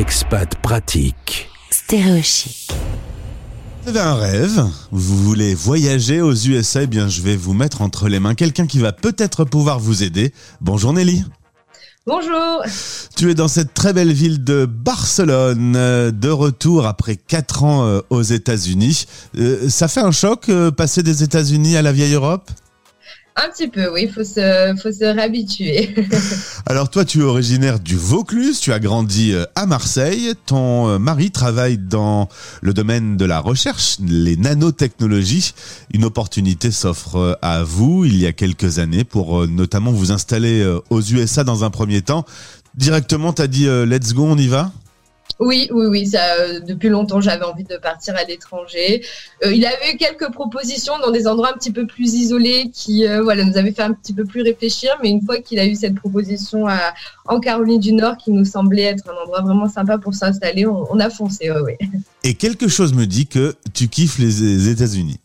Expat pratique. Stéréochic. Vous avez un rêve, vous voulez voyager aux USA, eh bien je vais vous mettre entre les mains quelqu'un qui va peut-être pouvoir vous aider. Bonjour Nelly. Bonjour. Tu es dans cette très belle ville de Barcelone, euh, de retour après 4 ans euh, aux États-Unis. Euh, ça fait un choc passer des États-Unis à la vieille Europe? Un petit peu, oui, il faut se, faut se réhabituer. Alors toi, tu es originaire du Vaucluse, tu as grandi euh, à Marseille, ton euh, mari travaille dans le domaine de la recherche, les nanotechnologies. Une opportunité s'offre euh, à vous il y a quelques années pour notamment vous installer aux USA dans un premier temps. Directement, tu as dit let's go, on y va? Oui, oui, oui. Ça, euh, depuis longtemps, j'avais envie de partir à l'étranger. Euh, il avait eu quelques propositions dans des endroits un petit peu plus isolés qui, euh, voilà, nous avaient fait un petit peu plus réfléchir. Mais une fois qu'il a eu cette proposition à, en Caroline du Nord, qui nous semblait être un endroit vraiment sympa pour s'installer, on, a foncé. Ouais, Et quelque chose me dit que tu kiffes les États-Unis.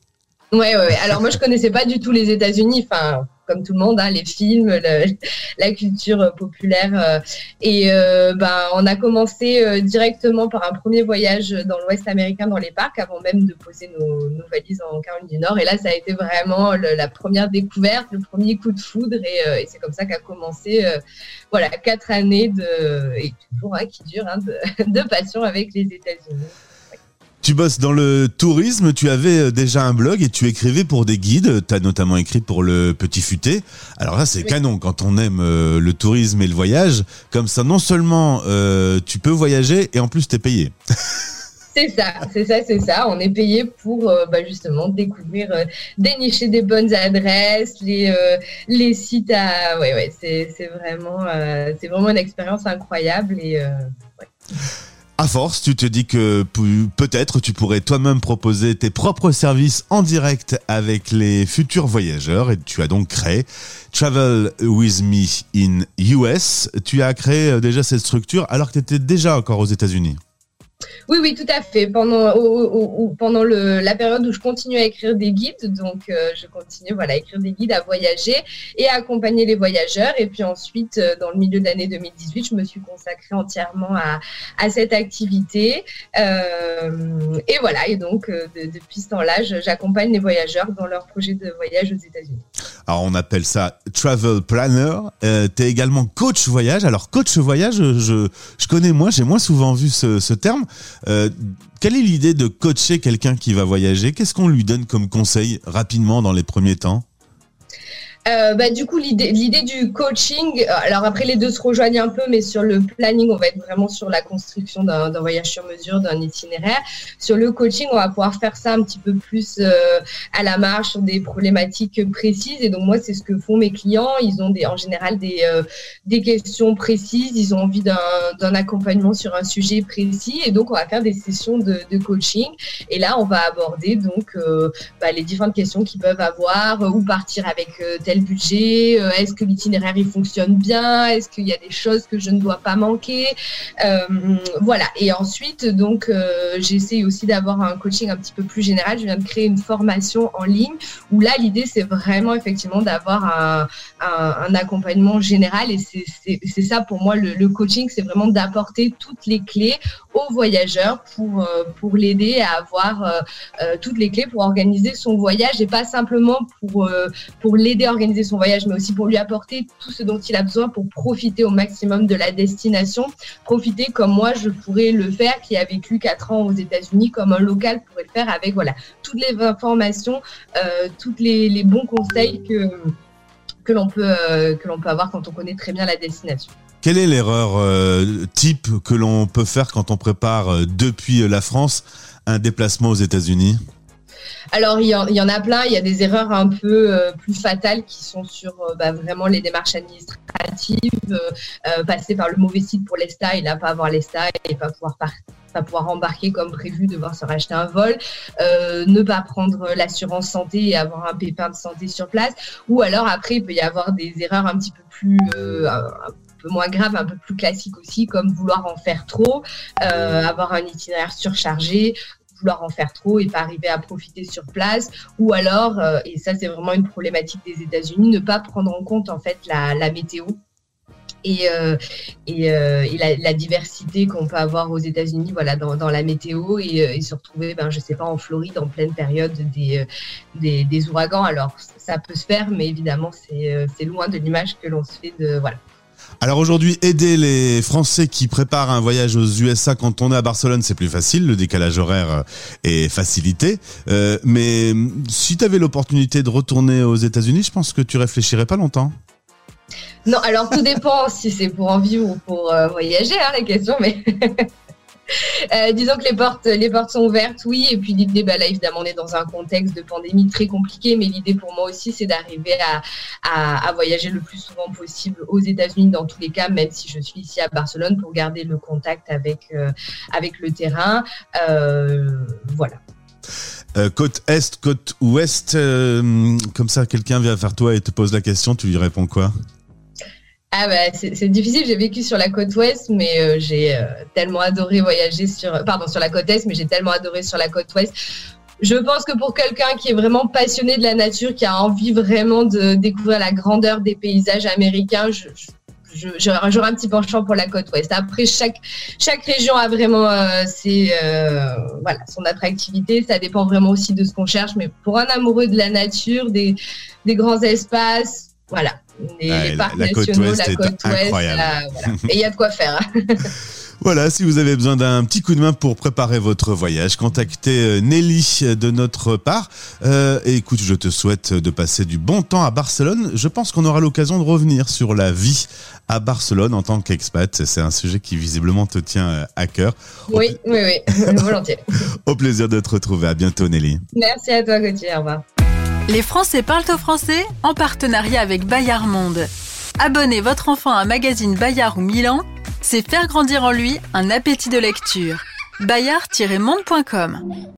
Ouais, ouais, Alors moi, je connaissais pas du tout les États-Unis. Enfin, comme tout le monde, hein, les films, la culture populaire. Euh, et euh, ben, on a commencé euh, directement par un premier voyage dans l'Ouest américain, dans les parcs, avant même de poser nos, valises en Caroline du Nord. Et là, ça a été vraiment la première découverte, le premier coup de foudre. Et, c'est comme ça qu'a commencé, voilà, quatre années de, et toujours hein, qui durent, hein, de passion avec les États-Unis. Tu bosses dans le tourisme, tu avais euh, déjà un blog et tu écrivais pour des guides, tu as notamment écrit pour le Petit Futé. Alors là, c'est canon quand on aime euh, le tourisme et le voyage. Comme ça, non seulement euh, tu peux voyager et en plus tu es payé. C'est ça, c'est ça, c'est ça. On est payé pour bah, justement découvrir, dénicher des bonnes adresses, les, les sites à. Ouais, ouais, c'est vraiment, c'est vraiment une expérience incroyable et. Ouais. À force, tu te dis que peut-être tu pourrais toi-même proposer tes propres services en direct avec les futurs voyageurs et tu as donc créé Travel With Me in US. Tu as créé euh, déjà cette structure alors que tu étais déjà encore aux États-Unis. Oui, oui, tout à fait. Pendant, pendant la période où je continue à écrire des guides, donc euh, je continue voilà, à écrire des guides, à voyager et à accompagner les voyageurs. Et puis ensuite, euh, dans le milieu de l'année 2018, je me suis consacrée entièrement à, à cette activité. Euh, et voilà, et donc depuis ce temps-là, j'accompagne les voyageurs dans leur projet de voyage aux États-Unis. Alors on appelle ça travel planner. tu es également coach voyage. Alors coach voyage, je, connais moins, j'ai moins souvent vu ce, ce terme. Euh, quelle est l'idée de coacher quelqu'un qui va voyager? Qu'est-ce qu'on lui donne comme conseil rapidement dans les premiers temps? Euh, bah, du coup, l'idée, du coaching, euh, alors après les deux se rejoignent un peu, mais sur le planning, on va être vraiment sur la construction d'un, voyage sur mesure, d'un itinéraire. Sur le coaching, on va pouvoir faire ça un petit peu plus euh, à la marche sur des problématiques précises. Et donc moi, c'est ce que font mes clients. Ils ont des, en général des, des questions précises. Ils ont envie d'un, accompagnement sur un sujet précis. Et donc, on va faire des sessions de, de coaching. Et là, on va aborder donc bah, les différentes questions qu'ils peuvent avoir, ou partir avec tel budget euh, Est-ce que l'itinéraire il fonctionne bien Est-ce qu'il y a des choses que je ne dois pas manquer euh, Voilà. Et ensuite, donc, euh, j'essaie aussi d'avoir un coaching un petit peu plus général. Je viens de créer une formation en ligne où là, l'idée, c'est vraiment effectivement d'avoir un, accompagnement général. Et c'est ça pour moi, le, coaching, c'est vraiment d'apporter toutes les clés aux voyageurs pour, pour l'aider à avoir toutes les clés pour organiser son voyage et pas simplement pour, pour l'aider à organiser son voyage, mais aussi pour lui apporter tout ce dont il a besoin pour profiter au maximum de la destination. Profiter comme moi, je pourrais le faire, qui a vécu quatre ans aux États-Unis, comme un local pourrait le faire avec voilà toutes les informations, euh, tous les, bons conseils que, que l'on peut, euh, que l'on peut avoir quand on connaît très bien la destination. Quelle est l'erreur euh, type que l'on peut faire quand on prépare depuis la France un déplacement aux États-Unis? Alors, il y, en, a plein. Il y a des erreurs un peu euh, plus fatales qui sont sur euh, bah, vraiment les démarches administratives, euh, passer par le mauvais site pour l'ESTA et là pas avoir l'ESTA et pas pouvoir pas pouvoir embarquer comme prévu, devoir se racheter un vol, ne pas prendre l'assurance santé et avoir un pépin de santé sur place, ou alors après il peut y avoir des erreurs un petit peu plus peu moins graves, un peu plus classiques aussi, comme vouloir en faire trop, avoir un itinéraire surchargé, vouloir en faire trop et pas arriver à profiter sur place, ou alors, euh, et ça c'est vraiment une problématique des États-Unis, ne pas prendre en compte en fait la, météo et, euh, et, euh, et la, la, diversité qu'on peut avoir aux États-Unis, voilà, dans, dans, la météo et, et, se retrouver, ben, je sais pas, en Floride en pleine période des, des, des ouragans. Alors, ça peut se faire, mais évidemment, c'est loin de l'image que l'on se fait de, voilà. Alors aujourd'hui, aider les Français qui préparent un voyage aux USA quand on est à Barcelone, c'est plus facile, le décalage horaire est facilité. Euh, mais si tu avais l'opportunité de retourner aux États-Unis, je pense que tu réfléchirais pas longtemps. Non, alors tout dépend si c'est pour en vivre ou pour euh, voyager, hein, la question, mais Euh, disons que les portes, les portes sont ouvertes, oui. Et puis l'idée, bah là, évidemment, on est dans un contexte de pandémie très compliqué, mais l'idée pour moi aussi, c'est d'arriver à, voyager le plus souvent possible aux États-Unis dans tous les cas, même si je suis ici à Barcelone pour garder le contact avec euh, avec le terrain. Euh, voilà. Côte est, côte ouest, comme ça, quelqu'un vient vers toi et te pose la question, tu lui réponds quoi? Ah bah, c'est difficile, j'ai vécu sur la côte ouest, mais euh, j'ai euh, tellement adoré voyager sur, pardon, sur la côte est, mais j'ai tellement adoré sur la côte ouest. Je pense que pour quelqu'un qui est vraiment passionné de la nature, qui a envie vraiment de découvrir la grandeur des paysages américains, je, j'aurais un petit penchant pour la côte ouest. Après, chaque, chaque région a vraiment euh, ses, euh, voilà, son attractivité. Ça dépend vraiment aussi de ce qu'on cherche. Mais pour un amoureux de la nature, des, des grands espaces, voilà, les, les la- parcs la côte ouest la est ouest. incroyable. là, voilà. Et il y a de quoi faire. hein. Voilà, si vous avez besoin d'un petit coup de main pour préparer votre voyage, contactez euh, Nelly de notre part. Euh, et écoute, je te souhaite de passer du bon temps à Barcelone. Je pense qu'on aura l'occasion de revenir sur la vie à Barcelone en tant qu'expat. C'est un sujet qui visiblement te tient euh, à cœur. Au, Oui, oui, oui, volontiers. au plaisir de te retrouver. À bientôt, Nelly. Merci à toi, Gauthier. Au revoir. Les Français parlent au français en partenariat avec Bayard Monde. Abonnez votre enfant à un magazine Bayard ou Milan, c'est faire grandir en lui un appétit de lecture. bayard-monde.com